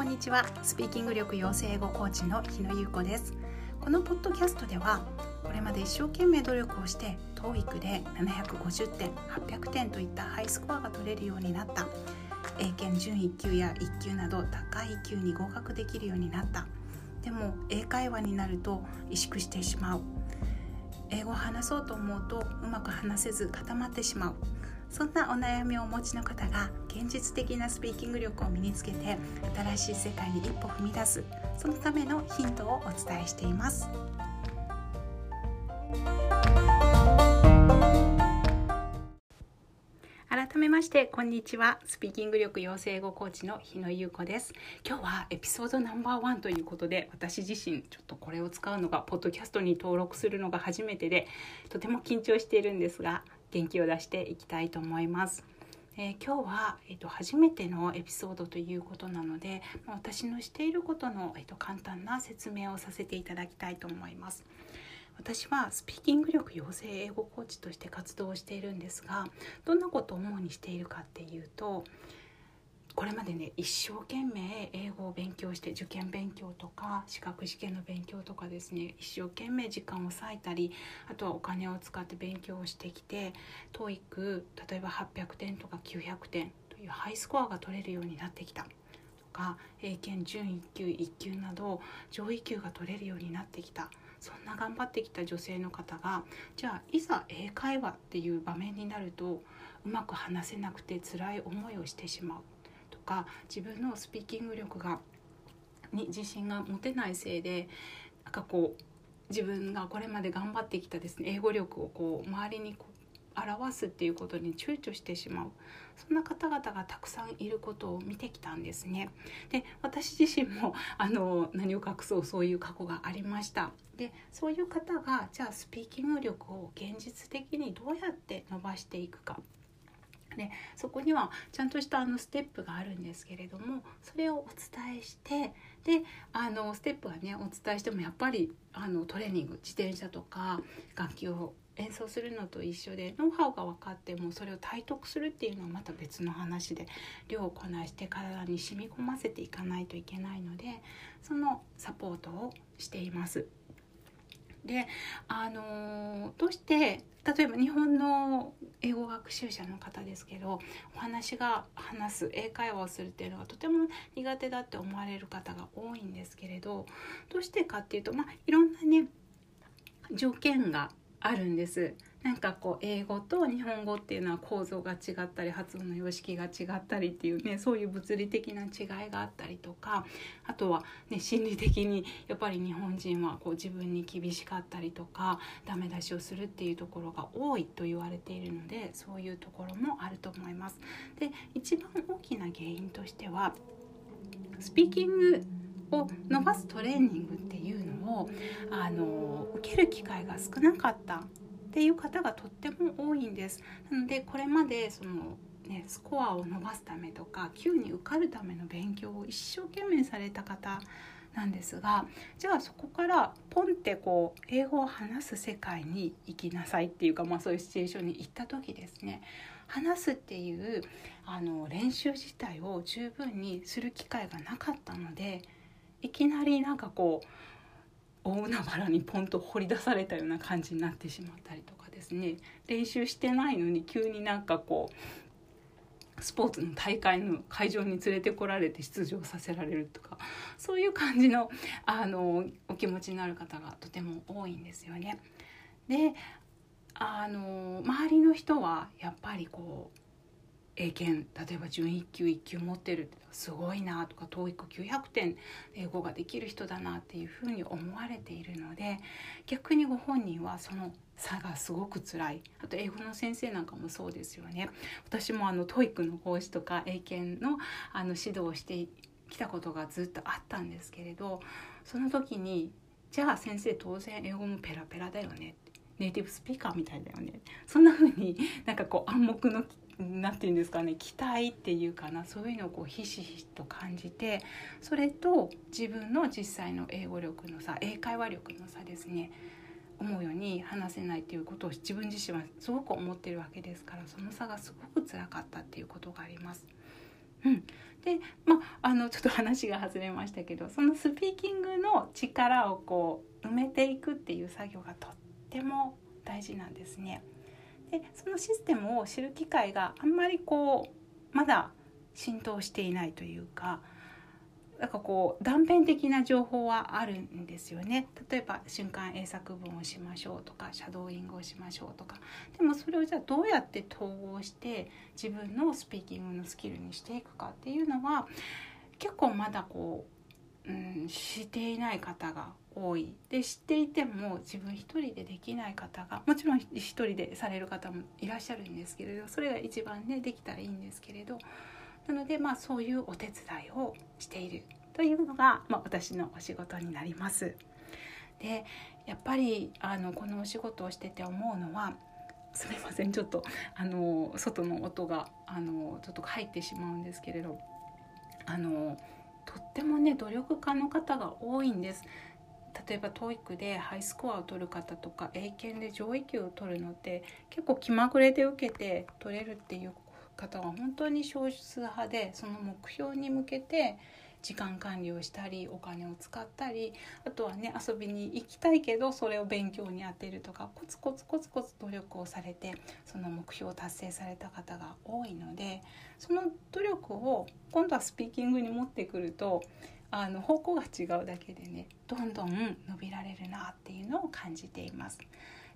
こんにちは。スピーキング力養成英語コーチの日野優子です。このポッドキャストではこれまで一生懸命努力をして TOEIC で750点800点といったハイスコアが取れるようになった。英検準1級や1級など高い級に合格できるようになった。でも英会話になると萎縮してしまう。英語を話そうと思うとうまく話せず固まってしまう。そんなお悩みをお持ちの方が現実的なスピーキング力を身につけて新しい世界に一歩踏み出すそのためのヒントをお伝えしています。改めましてこんにちはスピーキング力養成語コーチの日野優子です今日はエピソードナンバーワンということで私自身ちょっとこれを使うのがポッドキャストに登録するのが初めてでとても緊張しているんですが元気を出していきたいと思います。えー、今日は、えーと、初めてのエピソードということなので私のしていることの、えーと、簡単な説明をさせていただきたいと思います。私はスピーキング力養成英語コーチとして活動をしているんですがどんなことを主にしているかっていうとこれまでね一生懸命英語強して受験勉強とか資格試験の勉強とかですね一生懸命時間を割いたりあとはお金を使って勉強をしてきて TOEIC 例えば800点とか900点というハイスコアが取れるようになってきたとか英検準1級1級など上位級が取れるようになってきた。そんな頑張ってきた女性の方がじゃあいざ英会話っていう場面になるとうまく話せなくて辛い思いをしてしまうとか自分のスピーキング力がに自信が持てないせいでなんかこう自分がこれまで頑張ってきたですね英語力をこう周りにこう表すっていうことに躊躇してしまうそんな方々がたくさんいることを見てきたんですね。で私自身も あの何を隠そうそういう過去がありました。でそういう方がじゃあスピーキング力を現実的にどうやって伸ばしていくかでそこにはちゃんとしたあのステップがあるんですけれどもそれをお伝えしてであのステップはねお伝えしてもやっぱりあのトレーニング自転車とか楽器を演奏するのと一緒でノウハウが分かってもそれを体得するっていうのはまた別の話で量をこなして体に染み込ませていかないといけないのでそのサポートをしています。であのどうして例えば日本の英語学習者の方ですけどお話が話す英会話をするっていうのがとても苦手だって思われる方が多いんですけれどどうしてかっていうとまあいろんなね条件があるんです。なんかこう英語と日本語っていうのは構造が違ったり発音の様式が違ったりっていうねそういう物理的な違いがあったりとかあとは、ね、心理的にやっぱり日本人はこう自分に厳しかったりとかダメ出しをするっていうところが多いと言われているのでそういうところもあると思います。で一番大きな原因としてはスピーキングを伸ばすトレーニングっていうのをあの受ける機会が少なかったっていう方がとっても多いんです。なのでこれまでそのね、スコアを伸ばすためとか Q に受かるための勉強を一生懸命された方なんですがじゃあそこからポンってこう英語を話す世界に行きなさいっていうか、まあ、そういうシチュエーションに行った時ですね話すっていうあの練習自体を十分にする機会がなかったのでいきなりなんかこう大海原にポンと掘り出されたような感じになってしまったりとかですね練習してないのに急になんかこうスポーツの大会の会場に連れてこられて出場させられるとかそういう感じのあのお気持ちになる方がとても多いんですよね。であの周りの人はやっぱりこう英検例えば準1級1級持ってるってすごいなとか TOEIC900 点英語ができる人だなっていうふうに思われているので逆にご本人はその差がすごく辛い。あと英語の先生なんかもそうですよね。私もあの TOEIC の講師とか英検のあの指導をしてきたことがずっとあったんですけれどその時にじゃあ先生当然英語もペラペラだよね。ネイティブスピーカーみたいだよね。そんな風になんかこう暗黙の何て言うんですかね期待っていうかなそういうのをこうひしひしと感じてそれと自分の実際の英語力の差英会話力の差ですね思うように話せないっていうことを自分自身はすごく思ってるわけですからその差がすごく辛かったっていうことがあります。うん、でまああのちょっと話が外れましたけどそのスピーキングの力をこう埋めていくっていう作業がとっても大事なんですね。でそのシステムを知る機会があんまりこうまだ浸透していないというかなんかこう断片的な情報はあるんですよね。例えば瞬間英作文をしましょうとかシャドーイングをしましょうとか。でもそれをじゃあどうやって統合して自分のスピーキングのスキルにしていくかっていうのは結構まだこう、うん、知っていない方が多いで知っていても自分一人でできない方がもちろん一人でされる方もいらっしゃるんですけれどそれが一番ねできたらいいんですけれどなのでまあそういうお手伝いをしているというのが、まあ、私のお仕事になります。でやっぱりあのこのお仕事をしてて思うのはすみませんちょっとあの外の音があのちょっと入ってしまうんですけれどあのとってもね努力家の方が多いんです。例えば TOEIC でハイスコアを取る方とか英検で上位級を取るのって結構気まぐれで受けて取れるっていう方が本当に少数派でその目標に向けて時間管理をしたりお金を使ったりあとはね遊びに行きたいけどそれを勉強に充てるとかコツコツコツコツ努力をされてその目標を達成された方が多いのでその努力を今度はスピーキングに持ってくるとあの方向が違うだけでねどんどん伸びられるなっていうのを感じています。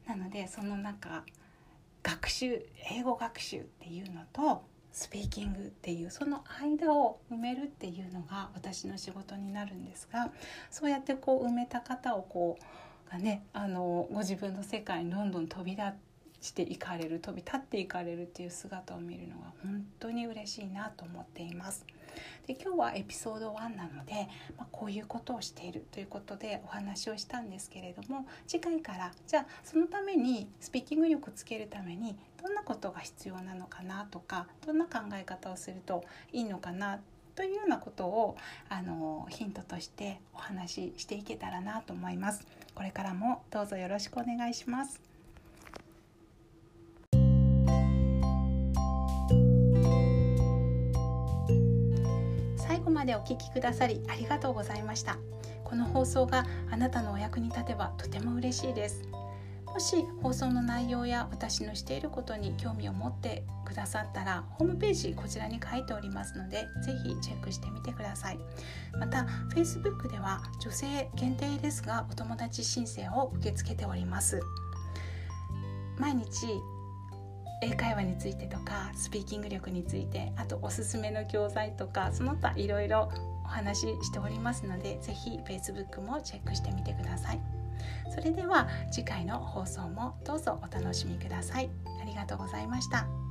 なのでその中学習英語学習っていうのとスピーキングっていうその間を埋めるっていうのが私の仕事になるんですがそうやってこう埋めた方をこうがねあのご自分の世界にどんどん飛び出していかれる飛び立っていかれるっていう姿を見るのが本当に嬉しいなと思っています。で今日はエピソード1なので、まあ、こういうことをしているということでお話をしたんですけれども次回からじゃあそのためにスピーキング力つけるためにどんなことが必要なのかなとかどんな考え方をするといいのかなというようなことをあのヒントとしてお話ししていけたらなと思います。これからもどうぞよろしくお願いします。後までお聞きくださりありがとうございました。この放送があなたのお役に立てばとても嬉しいです。もし放送の内容や私のしていることに興味を持ってくださったらホームページこちらに書いておりますのでぜひチェックしてみてくださいまた Facebook では女性限定ですがお友達申請を受け付けております毎日英会話についてとかスピーキング力についてあとおすすめの教材とかその他いろいろお話ししておりますのでぜひ Facebook もチェックしてみてください。それでは次回の放送もどうぞお楽しみください。ありがとうございました。